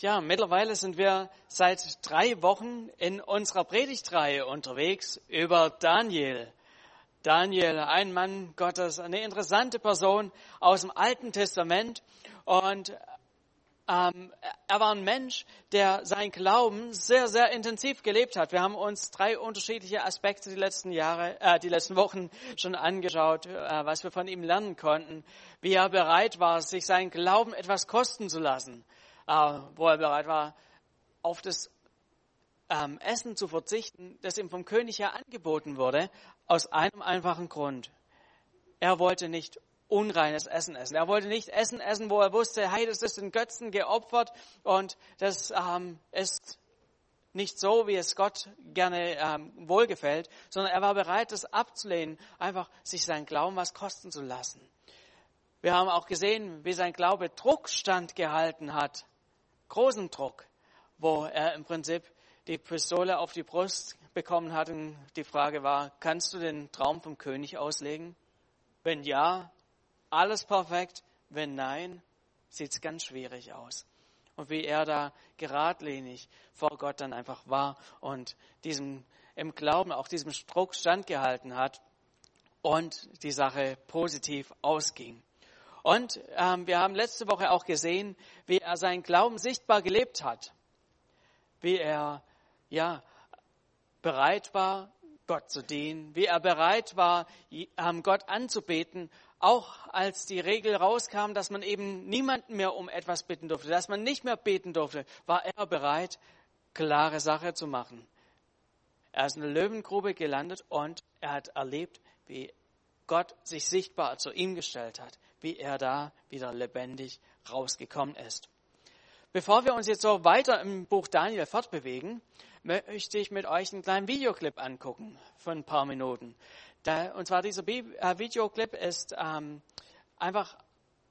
Ja, mittlerweile sind wir seit drei Wochen in unserer Predigtreihe unterwegs über Daniel. Daniel, ein Mann Gottes, eine interessante Person aus dem Alten Testament. Und ähm, er war ein Mensch, der sein Glauben sehr, sehr intensiv gelebt hat. Wir haben uns drei unterschiedliche Aspekte die letzten Jahre, äh, die letzten Wochen schon angeschaut, äh, was wir von ihm lernen konnten. Wie er bereit war, sich seinen Glauben etwas kosten zu lassen wo er bereit war, auf das ähm, Essen zu verzichten, das ihm vom König her angeboten wurde, aus einem einfachen Grund. Er wollte nicht unreines Essen essen. Er wollte nicht Essen essen, wo er wusste, hey, das ist den Götzen geopfert und das ähm, ist nicht so, wie es Gott gerne ähm, wohlgefällt, sondern er war bereit, das abzulehnen, einfach sich seinen Glauben was kosten zu lassen. Wir haben auch gesehen, wie sein Glaube Druck standgehalten hat großen Druck, wo er im Prinzip die Pistole auf die Brust bekommen hat und die Frage war, kannst du den Traum vom König auslegen? Wenn ja, alles perfekt. Wenn nein, sieht es ganz schwierig aus. Und wie er da geradlinig vor Gott dann einfach war und diesem im Glauben auch diesem Druck standgehalten hat und die Sache positiv ausging. Und ähm, wir haben letzte Woche auch gesehen, wie er seinen Glauben sichtbar gelebt hat, wie er ja bereit war, Gott zu dienen, wie er bereit war, ähm, Gott anzubeten, auch als die Regel rauskam, dass man eben niemanden mehr um etwas bitten durfte, dass man nicht mehr beten durfte, war er bereit, klare Sache zu machen. Er ist in der Löwengrube gelandet und er hat erlebt, wie Gott sich sichtbar zu ihm gestellt hat, wie er da wieder lebendig rausgekommen ist. Bevor wir uns jetzt so weiter im Buch Daniel fortbewegen, möchte ich mit euch einen kleinen Videoclip angucken von ein paar Minuten. Und zwar dieser äh, Videoclip ist ähm, einfach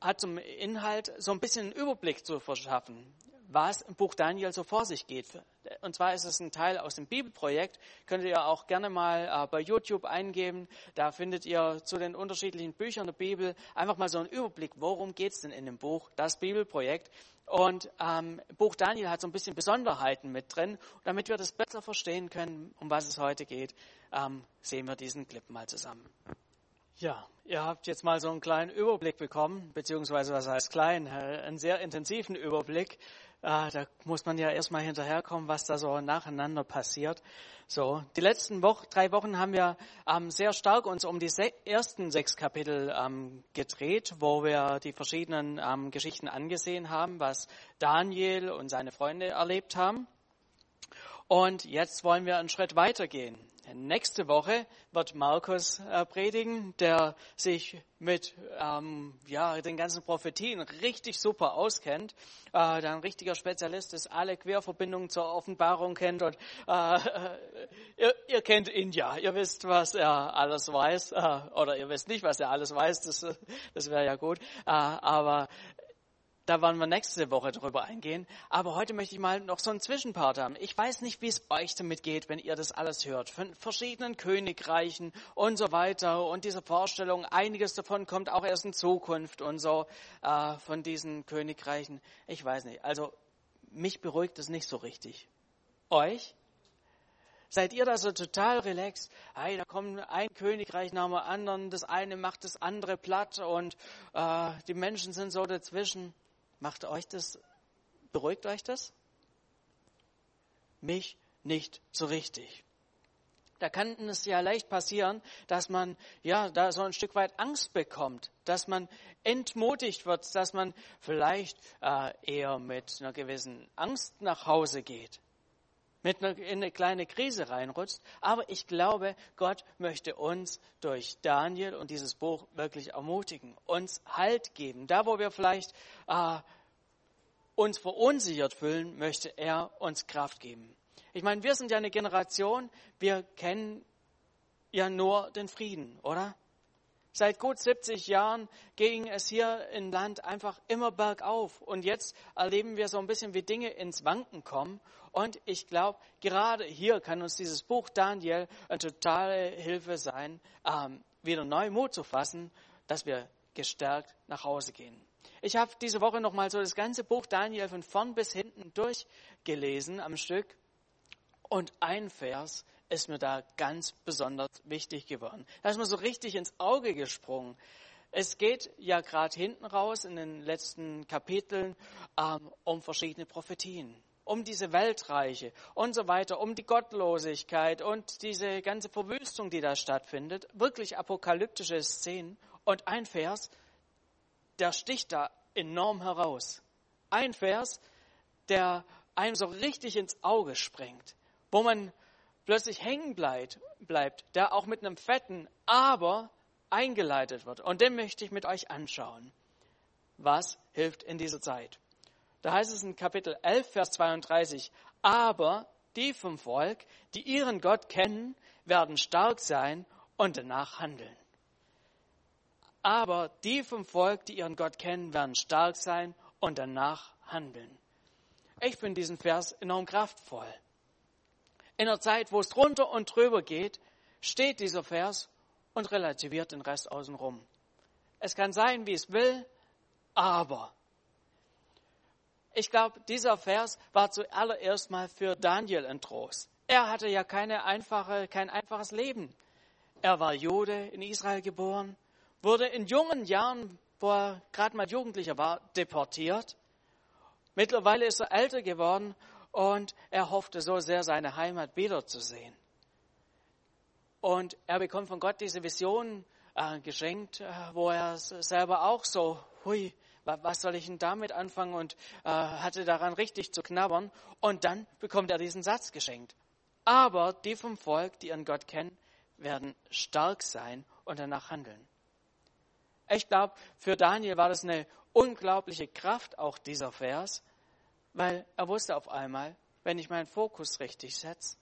hat zum Inhalt so ein bisschen einen Überblick zu verschaffen was im Buch Daniel so vor sich geht. Und zwar ist es ein Teil aus dem Bibelprojekt. Könnt ihr auch gerne mal äh, bei YouTube eingeben. Da findet ihr zu den unterschiedlichen Büchern der Bibel einfach mal so einen Überblick, worum geht es denn in dem Buch, das Bibelprojekt. Und ähm, Buch Daniel hat so ein bisschen Besonderheiten mit drin. Und damit wir das besser verstehen können, um was es heute geht, ähm, sehen wir diesen Clip mal zusammen. Ja, ihr habt jetzt mal so einen kleinen Überblick bekommen, beziehungsweise was heißt klein, äh, einen sehr intensiven Überblick Ah, da muss man ja erstmal hinterherkommen, was da so nacheinander passiert. So, die letzten Woche, drei Wochen haben wir ähm, sehr stark uns um die se ersten sechs Kapitel ähm, gedreht, wo wir die verschiedenen ähm, Geschichten angesehen haben, was Daniel und seine Freunde erlebt haben. Und jetzt wollen wir einen Schritt weitergehen. Nächste Woche wird Markus äh, predigen, der sich mit ähm, ja, den ganzen Prophetien richtig super auskennt, äh, der ein richtiger Spezialist ist, alle Querverbindungen zur Offenbarung kennt und äh, ihr, ihr, kennt ihn ja, ihr wisst, was er alles weiß äh, oder ihr wisst nicht, was er alles weiß, das, das wäre ja gut, äh, aber da wollen wir nächste Woche drüber eingehen. Aber heute möchte ich mal noch so einen Zwischenpart haben. Ich weiß nicht, wie es euch damit geht, wenn ihr das alles hört. Von verschiedenen Königreichen und so weiter. Und diese Vorstellung, einiges davon kommt auch erst in Zukunft und so äh, von diesen Königreichen. Ich weiß nicht. Also mich beruhigt es nicht so richtig. Euch? Seid ihr da so total relaxed? Hey, da kommt ein Königreich nach dem anderen, das eine macht das andere platt und äh, die Menschen sind so dazwischen. Macht euch das, beruhigt euch das? Mich nicht so richtig. Da kann es ja leicht passieren, dass man ja da so ein Stück weit Angst bekommt, dass man entmutigt wird, dass man vielleicht äh, eher mit einer gewissen Angst nach Hause geht, mit einer, in eine kleine Krise reinrutscht. Aber ich glaube, Gott möchte uns durch Daniel und dieses Buch wirklich ermutigen, uns Halt geben. Da, wo wir vielleicht äh, uns verunsichert fühlen, möchte er uns Kraft geben. Ich meine, wir sind ja eine Generation, wir kennen ja nur den Frieden, oder? Seit gut 70 Jahren ging es hier im Land einfach immer bergauf. Und jetzt erleben wir so ein bisschen, wie Dinge ins Wanken kommen. Und ich glaube, gerade hier kann uns dieses Buch Daniel eine totale Hilfe sein, ähm, wieder neu Mut zu fassen, dass wir gestärkt nach Hause gehen. Ich habe diese Woche noch mal so das ganze Buch Daniel von vorn bis hinten durchgelesen am Stück. Und ein Vers ist mir da ganz besonders wichtig geworden. Da ist mir so richtig ins Auge gesprungen. Es geht ja gerade hinten raus in den letzten Kapiteln ähm, um verschiedene Prophetien, um diese Weltreiche und so weiter, um die Gottlosigkeit und diese ganze Verwüstung, die da stattfindet. Wirklich apokalyptische Szenen. Und ein Vers, der sticht da enorm heraus. Ein Vers, der einem so richtig ins Auge springt, wo man plötzlich hängen bleibt, bleibt, der auch mit einem fetten Aber eingeleitet wird. Und den möchte ich mit euch anschauen. Was hilft in dieser Zeit? Da heißt es in Kapitel 11, Vers 32, aber die vom Volk, die ihren Gott kennen, werden stark sein und danach handeln. Aber die vom Volk, die ihren Gott kennen, werden stark sein und danach handeln. Ich finde diesen Vers enorm kraftvoll. In einer Zeit, wo es drunter und drüber geht, steht dieser Vers und relativiert den Rest außenrum. Es kann sein, wie es will, aber ich glaube, dieser Vers war zuallererst mal für Daniel ein Trost. Er hatte ja keine einfache, kein einfaches Leben. Er war Jude, in Israel geboren, wurde in jungen Jahren, wo er gerade mal Jugendlicher war, deportiert. Mittlerweile ist er älter geworden und er hoffte so sehr, seine Heimat wiederzusehen. Und er bekommt von Gott diese Vision äh, geschenkt, äh, wo er selber auch so, hui, was soll ich denn damit anfangen und äh, hatte daran richtig zu knabbern. Und dann bekommt er diesen Satz geschenkt. Aber die vom Volk, die ihren Gott kennen, werden stark sein und danach handeln. Ich glaube, für Daniel war das eine unglaubliche Kraft, auch dieser Vers, weil er wusste auf einmal, wenn ich meinen Fokus richtig setze,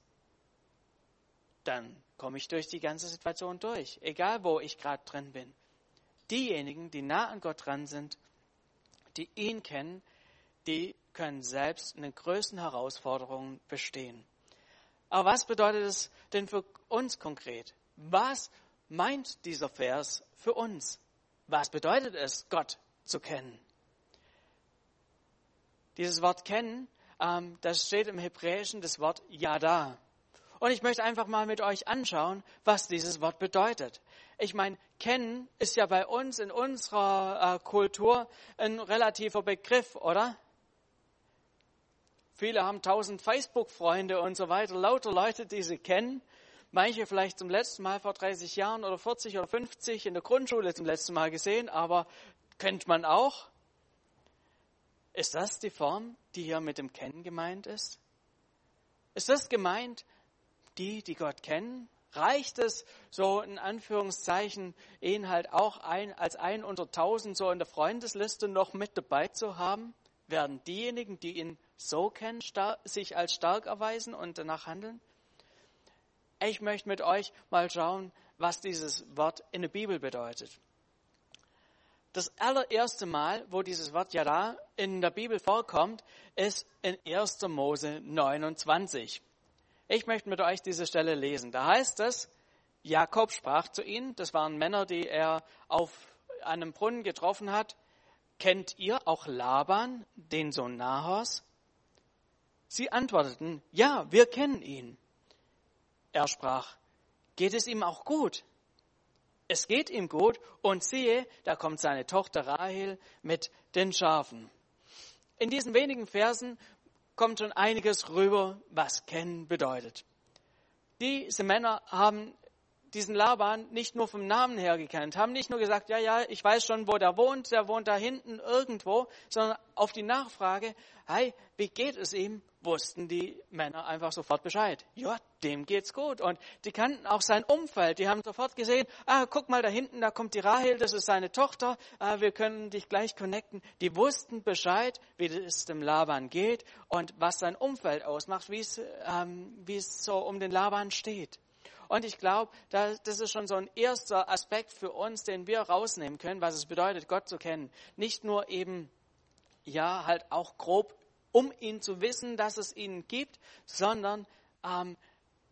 dann komme ich durch die ganze Situation durch, egal wo ich gerade drin bin. Diejenigen, die nah an Gott dran sind, die ihn kennen, die können selbst in den größten Herausforderungen bestehen. Aber was bedeutet es denn für uns konkret? Was meint dieser Vers für uns? Was bedeutet es, Gott zu kennen? Dieses Wort kennen, ähm, das steht im Hebräischen das Wort Yada. Und ich möchte einfach mal mit euch anschauen, was dieses Wort bedeutet. Ich meine, kennen ist ja bei uns in unserer äh, Kultur ein relativer Begriff, oder? Viele haben tausend Facebook-Freunde und so weiter, lauter Leute, die sie kennen. Manche vielleicht zum letzten Mal vor 30 Jahren oder 40 oder 50 in der Grundschule zum letzten Mal gesehen, aber kennt man auch. Ist das die Form, die hier mit dem Kennen gemeint ist? Ist das gemeint, die, die Gott kennen? Reicht es, so in Anführungszeichen, ihn halt auch ein, als ein unter tausend so in der Freundesliste noch mit dabei zu haben? Werden diejenigen, die ihn so kennen, sich als stark erweisen und danach handeln? Ich möchte mit euch mal schauen, was dieses Wort in der Bibel bedeutet. Das allererste Mal, wo dieses Wort Yada in der Bibel vorkommt, ist in 1. Mose 29. Ich möchte mit euch diese Stelle lesen. Da heißt es, Jakob sprach zu ihnen, das waren Männer, die er auf einem Brunnen getroffen hat, kennt ihr auch Laban, den Sohn Nahors? Sie antworteten, ja, wir kennen ihn. Er sprach, geht es ihm auch gut? Es geht ihm gut und siehe, da kommt seine Tochter Rahel mit den Schafen. In diesen wenigen Versen kommt schon einiges rüber, was kennen bedeutet. Diese Männer haben diesen Laban nicht nur vom Namen her gekannt, haben nicht nur gesagt, ja, ja, ich weiß schon, wo der wohnt, der wohnt da hinten irgendwo, sondern auf die Nachfrage, hey, wie geht es ihm, wussten die Männer einfach sofort Bescheid. Ja, dem geht's gut. Und die kannten auch sein Umfeld. Die haben sofort gesehen, ah, guck mal da hinten, da kommt die Rahel, das ist seine Tochter, ah, wir können dich gleich connecten. Die wussten Bescheid, wie es dem Laban geht und was sein Umfeld ausmacht, wie ähm, es so um den Laban steht. Und ich glaube, das ist schon so ein erster Aspekt für uns, den wir rausnehmen können, was es bedeutet, Gott zu kennen. Nicht nur eben, ja, halt auch grob, um ihn zu wissen, dass es ihn gibt, sondern ähm,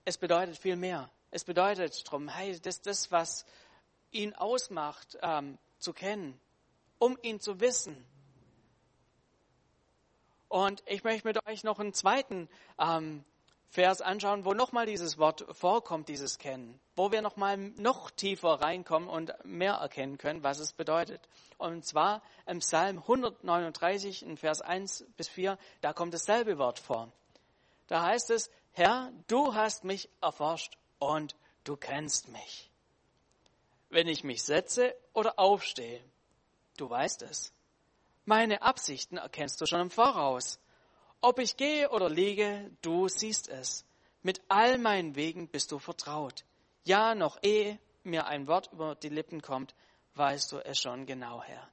es bedeutet viel mehr. Es bedeutet darum, hey, das, das was ihn ausmacht, ähm, zu kennen, um ihn zu wissen. Und ich möchte mit euch noch einen zweiten ähm, Vers anschauen, wo nochmal dieses Wort vorkommt, dieses Kennen, wo wir nochmal noch tiefer reinkommen und mehr erkennen können, was es bedeutet. Und zwar im Psalm 139 in Vers 1 bis 4, da kommt dasselbe Wort vor. Da heißt es, Herr, du hast mich erforscht und du kennst mich. Wenn ich mich setze oder aufstehe, du weißt es. Meine Absichten erkennst du schon im Voraus. Ob ich gehe oder liege, du siehst es. Mit all meinen Wegen bist du vertraut. Ja, noch ehe mir ein Wort über die Lippen kommt, weißt du es schon genau her.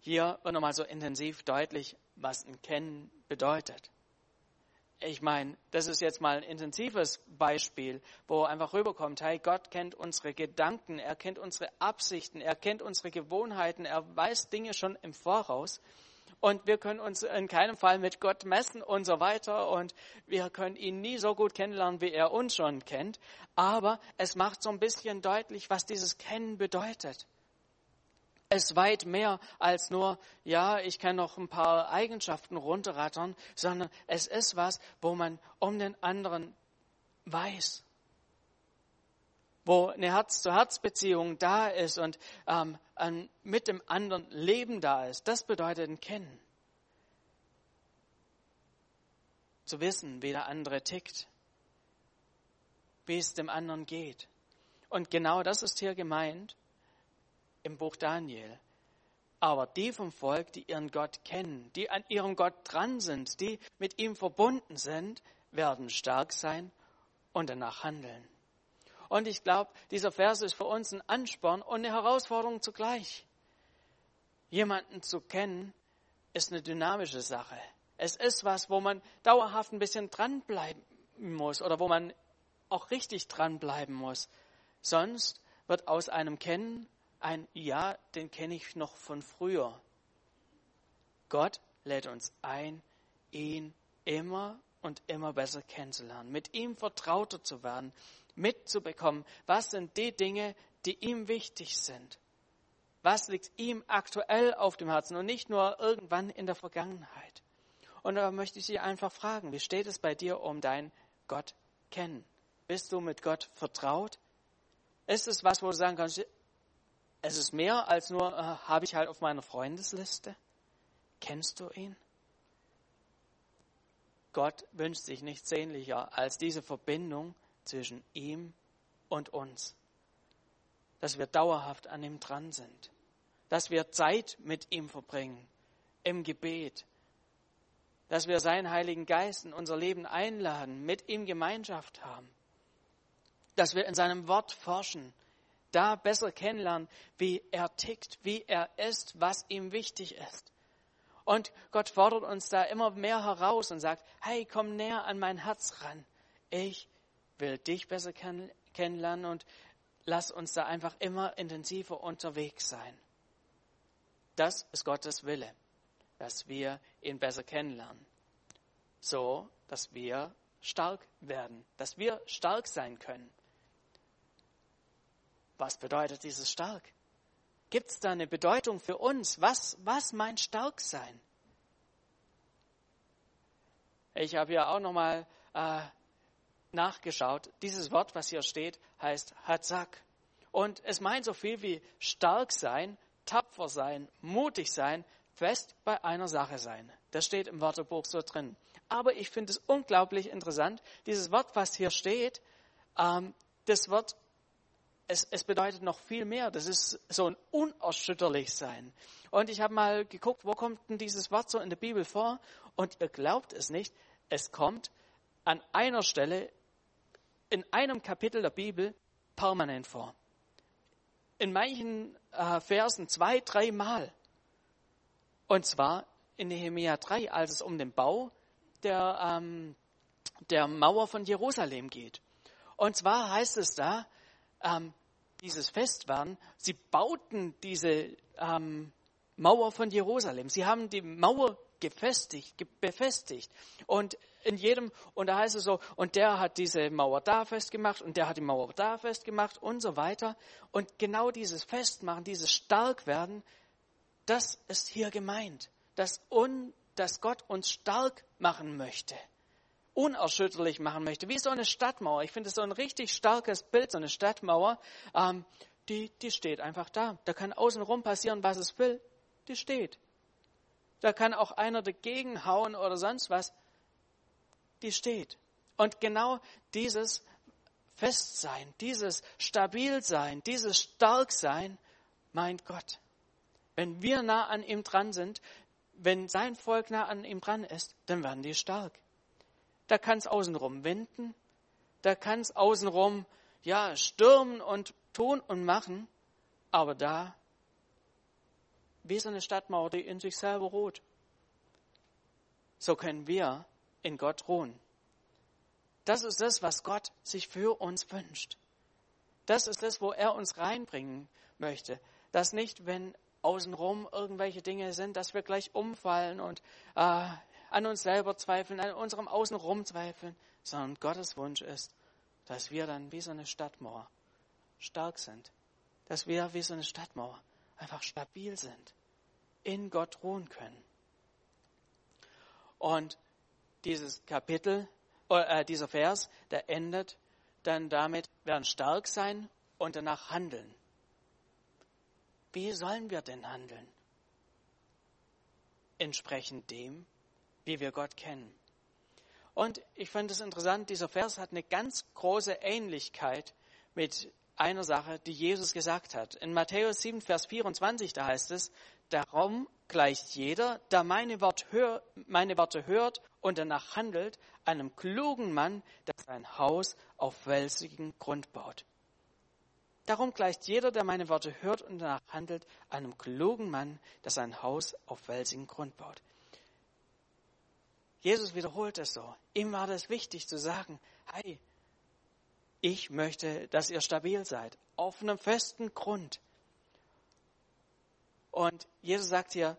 Hier wird nochmal so intensiv deutlich, was ein Kennen bedeutet ich meine, das ist jetzt mal ein intensives Beispiel, wo einfach rüberkommt, hey, Gott kennt unsere Gedanken, er kennt unsere Absichten, er kennt unsere Gewohnheiten, er weiß Dinge schon im Voraus. Und wir können uns in keinem Fall mit Gott messen und so weiter. Und wir können ihn nie so gut kennenlernen, wie er uns schon kennt. Aber es macht so ein bisschen deutlich, was dieses Kennen bedeutet ist weit mehr als nur, ja, ich kann noch ein paar Eigenschaften runterrattern, sondern es ist was, wo man um den anderen weiß, wo eine Herz-zu-Herz-Beziehung da ist und ähm, mit dem anderen Leben da ist. Das bedeutet ein Kennen. Zu wissen, wie der andere tickt, wie es dem anderen geht. Und genau das ist hier gemeint im Buch Daniel. Aber die vom Volk, die ihren Gott kennen, die an ihrem Gott dran sind, die mit ihm verbunden sind, werden stark sein und danach handeln. Und ich glaube, dieser Vers ist für uns ein Ansporn und eine Herausforderung zugleich. Jemanden zu kennen, ist eine dynamische Sache. Es ist was, wo man dauerhaft ein bisschen dranbleiben muss oder wo man auch richtig dranbleiben muss. Sonst wird aus einem Kennen ein Ja, den kenne ich noch von früher. Gott lädt uns ein, ihn immer und immer besser kennenzulernen, mit ihm vertrauter zu werden, mitzubekommen, was sind die Dinge, die ihm wichtig sind. Was liegt ihm aktuell auf dem Herzen und nicht nur irgendwann in der Vergangenheit. Und da möchte ich Sie einfach fragen, wie steht es bei dir um dein Gott kennen? Bist du mit Gott vertraut? Ist es was, wo du sagen kannst, es ist mehr als nur, äh, habe ich halt auf meiner Freundesliste. Kennst du ihn? Gott wünscht sich nichts sehnlicher als diese Verbindung zwischen ihm und uns. Dass wir dauerhaft an ihm dran sind. Dass wir Zeit mit ihm verbringen. Im Gebet. Dass wir seinen Heiligen Geist in unser Leben einladen, mit ihm Gemeinschaft haben. Dass wir in seinem Wort forschen da besser kennenlernen, wie er tickt, wie er ist, was ihm wichtig ist. Und Gott fordert uns da immer mehr heraus und sagt, hey, komm näher an mein Herz ran. Ich will dich besser kennenlernen und lass uns da einfach immer intensiver unterwegs sein. Das ist Gottes Wille, dass wir ihn besser kennenlernen. So, dass wir stark werden, dass wir stark sein können. Was bedeutet dieses stark? Gibt es da eine Bedeutung für uns? Was, was meint stark sein? Ich habe ja auch nochmal äh, nachgeschaut. Dieses Wort, was hier steht, heißt Hatzak. Und es meint so viel wie stark sein, tapfer sein, mutig sein, fest bei einer Sache sein. Das steht im Wörterbuch so drin. Aber ich finde es unglaublich interessant, dieses Wort, was hier steht, ähm, das Wort es, es bedeutet noch viel mehr. Das ist so ein unerschütterlich sein. Und ich habe mal geguckt, wo kommt denn dieses Wort so in der Bibel vor? Und ihr glaubt es nicht, es kommt an einer Stelle in einem Kapitel der Bibel permanent vor. In manchen äh, Versen zwei, dreimal. Und zwar in Nehemiah 3, als es um den Bau der, ähm, der Mauer von Jerusalem geht. Und zwar heißt es da, ähm, dieses Fest waren, sie bauten diese ähm, Mauer von Jerusalem. Sie haben die Mauer gefestigt, befestigt. Und in jedem, und da heißt es so, und der hat diese Mauer da festgemacht und der hat die Mauer da festgemacht und so weiter. Und genau dieses Festmachen, dieses Starkwerden, das ist hier gemeint, dass, un, dass Gott uns stark machen möchte, unerschütterlich machen möchte, wie so eine Stadtmauer. Ich finde es so ein richtig starkes Bild, so eine Stadtmauer, ähm, die, die steht einfach da. Da kann außenrum passieren, was es will, die steht. Da kann auch einer dagegen hauen oder sonst was, die steht. Und genau dieses Festsein, dieses Stabilsein, dieses Starksein meint Gott. Wenn wir nah an ihm dran sind, wenn sein Volk nah an ihm dran ist, dann werden die stark. Da kann es außenrum winden, da kann es außenrum ja stürmen und tun und machen, aber da wie so eine Stadtmauer, die in sich selber ruht. So können wir in Gott ruhen. Das ist das, was Gott sich für uns wünscht. Das ist das, wo er uns reinbringen möchte. Dass nicht, wenn außenrum irgendwelche Dinge sind, dass wir gleich umfallen und äh, an uns selber zweifeln, an unserem Außenrum zweifeln, sondern Gottes Wunsch ist, dass wir dann wie so eine Stadtmauer stark sind. Dass wir wie so eine Stadtmauer einfach stabil sind, in Gott ruhen können. Und dieses Kapitel, äh, dieser Vers, der endet dann damit, werden stark sein und danach handeln. Wie sollen wir denn handeln? Entsprechend dem, wie wir Gott kennen. Und ich fand es interessant, dieser Vers hat eine ganz große Ähnlichkeit mit einer Sache, die Jesus gesagt hat. In Matthäus 7, Vers 24, da heißt es, darum gleicht jeder, der meine, Wort hör, meine Worte hört und danach handelt, einem klugen Mann, der sein Haus auf felsigen Grund baut. Darum gleicht jeder, der meine Worte hört und danach handelt, einem klugen Mann, der sein Haus auf felsigen Grund baut. Jesus wiederholt es so. Ihm war das wichtig zu sagen, hey, ich möchte, dass ihr stabil seid, auf einem festen Grund. Und Jesus sagt hier,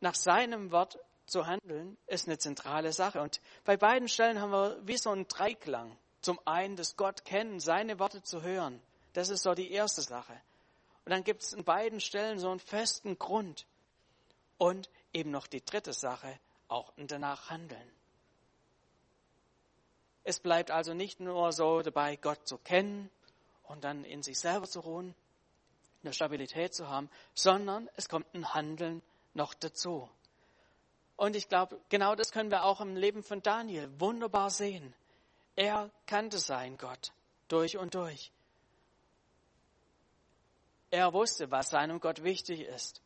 nach seinem Wort zu handeln, ist eine zentrale Sache. Und bei beiden Stellen haben wir wie so einen Dreiklang. Zum einen das Gott kennen, seine Worte zu hören. Das ist so die erste Sache. Und dann gibt es in beiden Stellen so einen festen Grund. Und eben noch die dritte Sache, auch danach handeln. Es bleibt also nicht nur so dabei, Gott zu kennen und dann in sich selber zu ruhen, eine Stabilität zu haben, sondern es kommt ein Handeln noch dazu. Und ich glaube, genau das können wir auch im Leben von Daniel wunderbar sehen. Er kannte sein Gott durch und durch. Er wusste, was seinem Gott wichtig ist.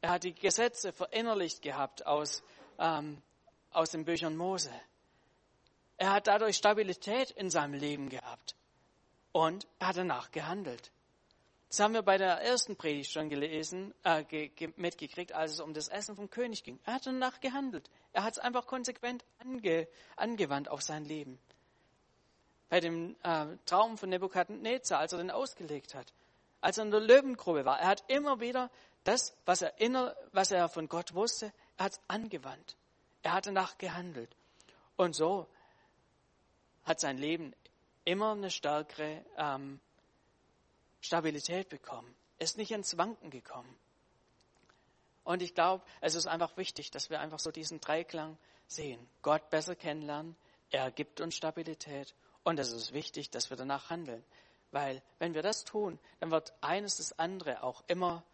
Er hat die Gesetze verinnerlicht gehabt aus, ähm, aus den Büchern Mose. Er hat dadurch Stabilität in seinem Leben gehabt. Und er hat danach gehandelt. Das haben wir bei der ersten Predigt schon gelesen, äh, ge, ge, mitgekriegt, als es um das Essen vom König ging. Er hat danach gehandelt. Er hat es einfach konsequent ange, angewandt auf sein Leben. Bei dem äh, Traum von Nebukadnezar, als er den ausgelegt hat, als er in der Löwengrube war, er hat immer wieder das, was er, inner, was er von Gott wusste, er hat es angewandt. Er hat danach gehandelt. Und so hat sein Leben immer eine stärkere ähm, Stabilität bekommen, ist nicht ins Wanken gekommen. Und ich glaube, es ist einfach wichtig, dass wir einfach so diesen Dreiklang sehen. Gott besser kennenlernen, er gibt uns Stabilität und es ist wichtig, dass wir danach handeln. Weil wenn wir das tun, dann wird eines das andere auch immer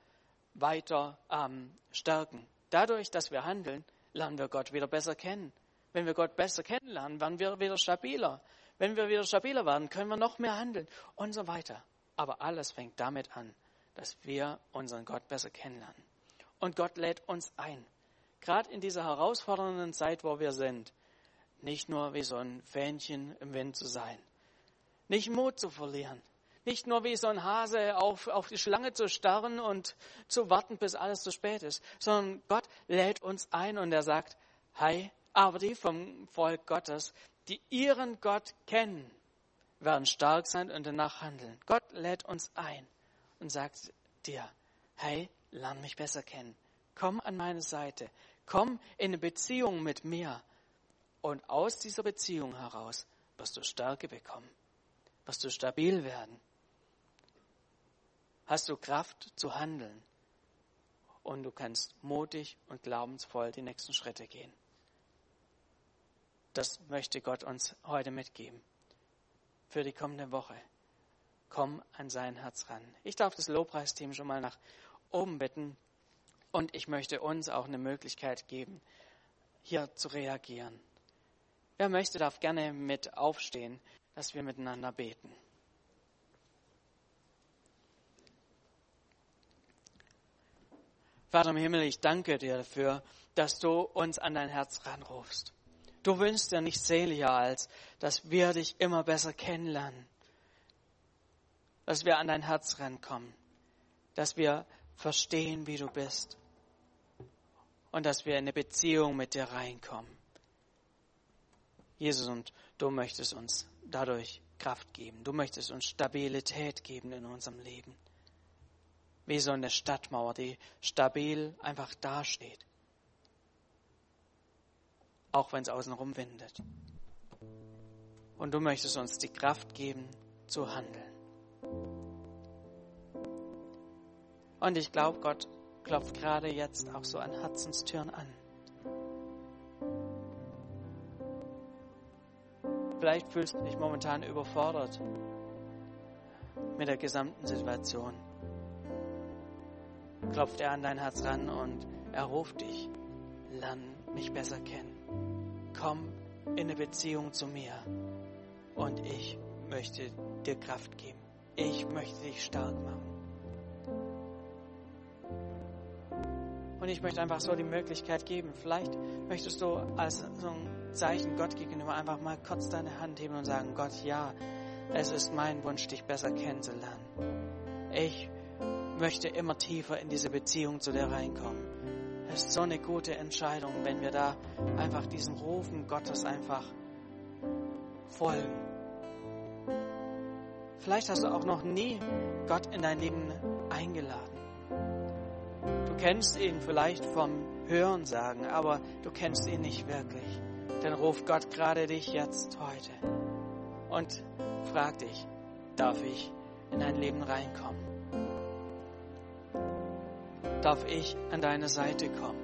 weiter ähm, stärken. Dadurch, dass wir handeln, lernen wir Gott wieder besser kennen. Wenn wir Gott besser kennenlernen, werden wir wieder stabiler. Wenn wir wieder stabiler werden, können wir noch mehr handeln und so weiter. Aber alles fängt damit an, dass wir unseren Gott besser kennenlernen. Und Gott lädt uns ein, gerade in dieser herausfordernden Zeit, wo wir sind, nicht nur wie so ein Fähnchen im Wind zu sein, nicht Mut zu verlieren, nicht nur wie so ein Hase auf, auf die Schlange zu starren und zu warten, bis alles zu spät ist, sondern Gott lädt uns ein und er sagt, hi, aber die vom Volk Gottes, die ihren Gott kennen, werden stark sein und danach handeln. Gott lädt uns ein und sagt dir, hey, lern mich besser kennen. Komm an meine Seite. Komm in eine Beziehung mit mir. Und aus dieser Beziehung heraus wirst du Stärke bekommen, wirst du stabil werden, hast du Kraft zu handeln und du kannst mutig und glaubensvoll die nächsten Schritte gehen. Das möchte Gott uns heute mitgeben für die kommende Woche. Komm an sein Herz ran. Ich darf das Lobpreisteam schon mal nach oben bitten und ich möchte uns auch eine Möglichkeit geben, hier zu reagieren. Wer möchte, darf gerne mit aufstehen, dass wir miteinander beten. Vater im Himmel, ich danke dir dafür, dass du uns an dein Herz ranrufst. Du wünschst dir nicht seliger, als dass wir dich immer besser kennenlernen, dass wir an dein Herz rankommen, dass wir verstehen, wie du bist und dass wir in eine Beziehung mit dir reinkommen. Jesus, und du möchtest uns dadurch Kraft geben. Du möchtest uns Stabilität geben in unserem Leben. Wie so eine Stadtmauer, die stabil einfach dasteht. Auch wenn es außenrum windet. Und du möchtest uns die Kraft geben, zu handeln. Und ich glaube, Gott klopft gerade jetzt auch so an Herzenstüren an. Vielleicht fühlst du dich momentan überfordert mit der gesamten Situation. Klopft er an dein Herz ran und er ruft dich. Lern mich besser kennen. Komm in eine Beziehung zu mir und ich möchte dir Kraft geben. Ich möchte dich stark machen. Und ich möchte einfach so die Möglichkeit geben. Vielleicht möchtest du als so ein Zeichen Gott gegenüber einfach mal kurz deine Hand heben und sagen, Gott, ja, es ist mein Wunsch, dich besser kennenzulernen. Ich möchte immer tiefer in diese Beziehung zu dir reinkommen. Es ist so eine gute Entscheidung, wenn wir da einfach diesem Rufen Gottes einfach folgen. Vielleicht hast du auch noch nie Gott in dein Leben eingeladen. Du kennst ihn vielleicht vom Hören sagen, aber du kennst ihn nicht wirklich dann ruft Gott gerade dich jetzt heute und fragt dich, darf ich in dein Leben reinkommen? Darf ich an deine Seite kommen?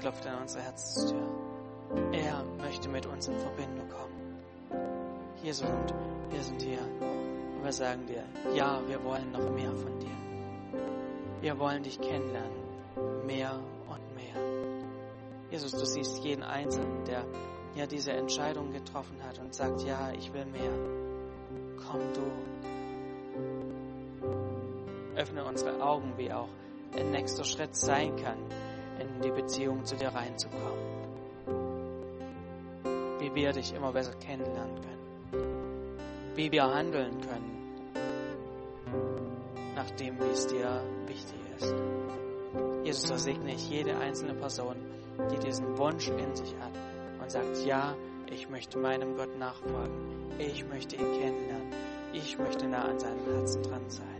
Klopft an unsere Herzenstür. Er möchte mit uns in Verbindung kommen. Jesus und wir sind hier und wir sagen dir, ja, wir wollen noch mehr von dir. Wir wollen dich kennenlernen, mehr und mehr. Jesus, du siehst jeden Einzelnen, der ja diese Entscheidung getroffen hat und sagt, ja, ich will mehr. Komm du. Öffne unsere Augen, wie auch ein nächster Schritt sein kann, in die Beziehung zu dir reinzukommen. Wie wir dich immer besser kennenlernen können. Wie wir handeln können nach dem, wie es dir wichtig ist. Jesus, da segne ich jede einzelne Person, die diesen Wunsch in sich hat und sagt, ja, ich möchte meinem Gott nachfolgen. Ich möchte ihn kennenlernen. Ich möchte nah an seinem Herzen dran sein.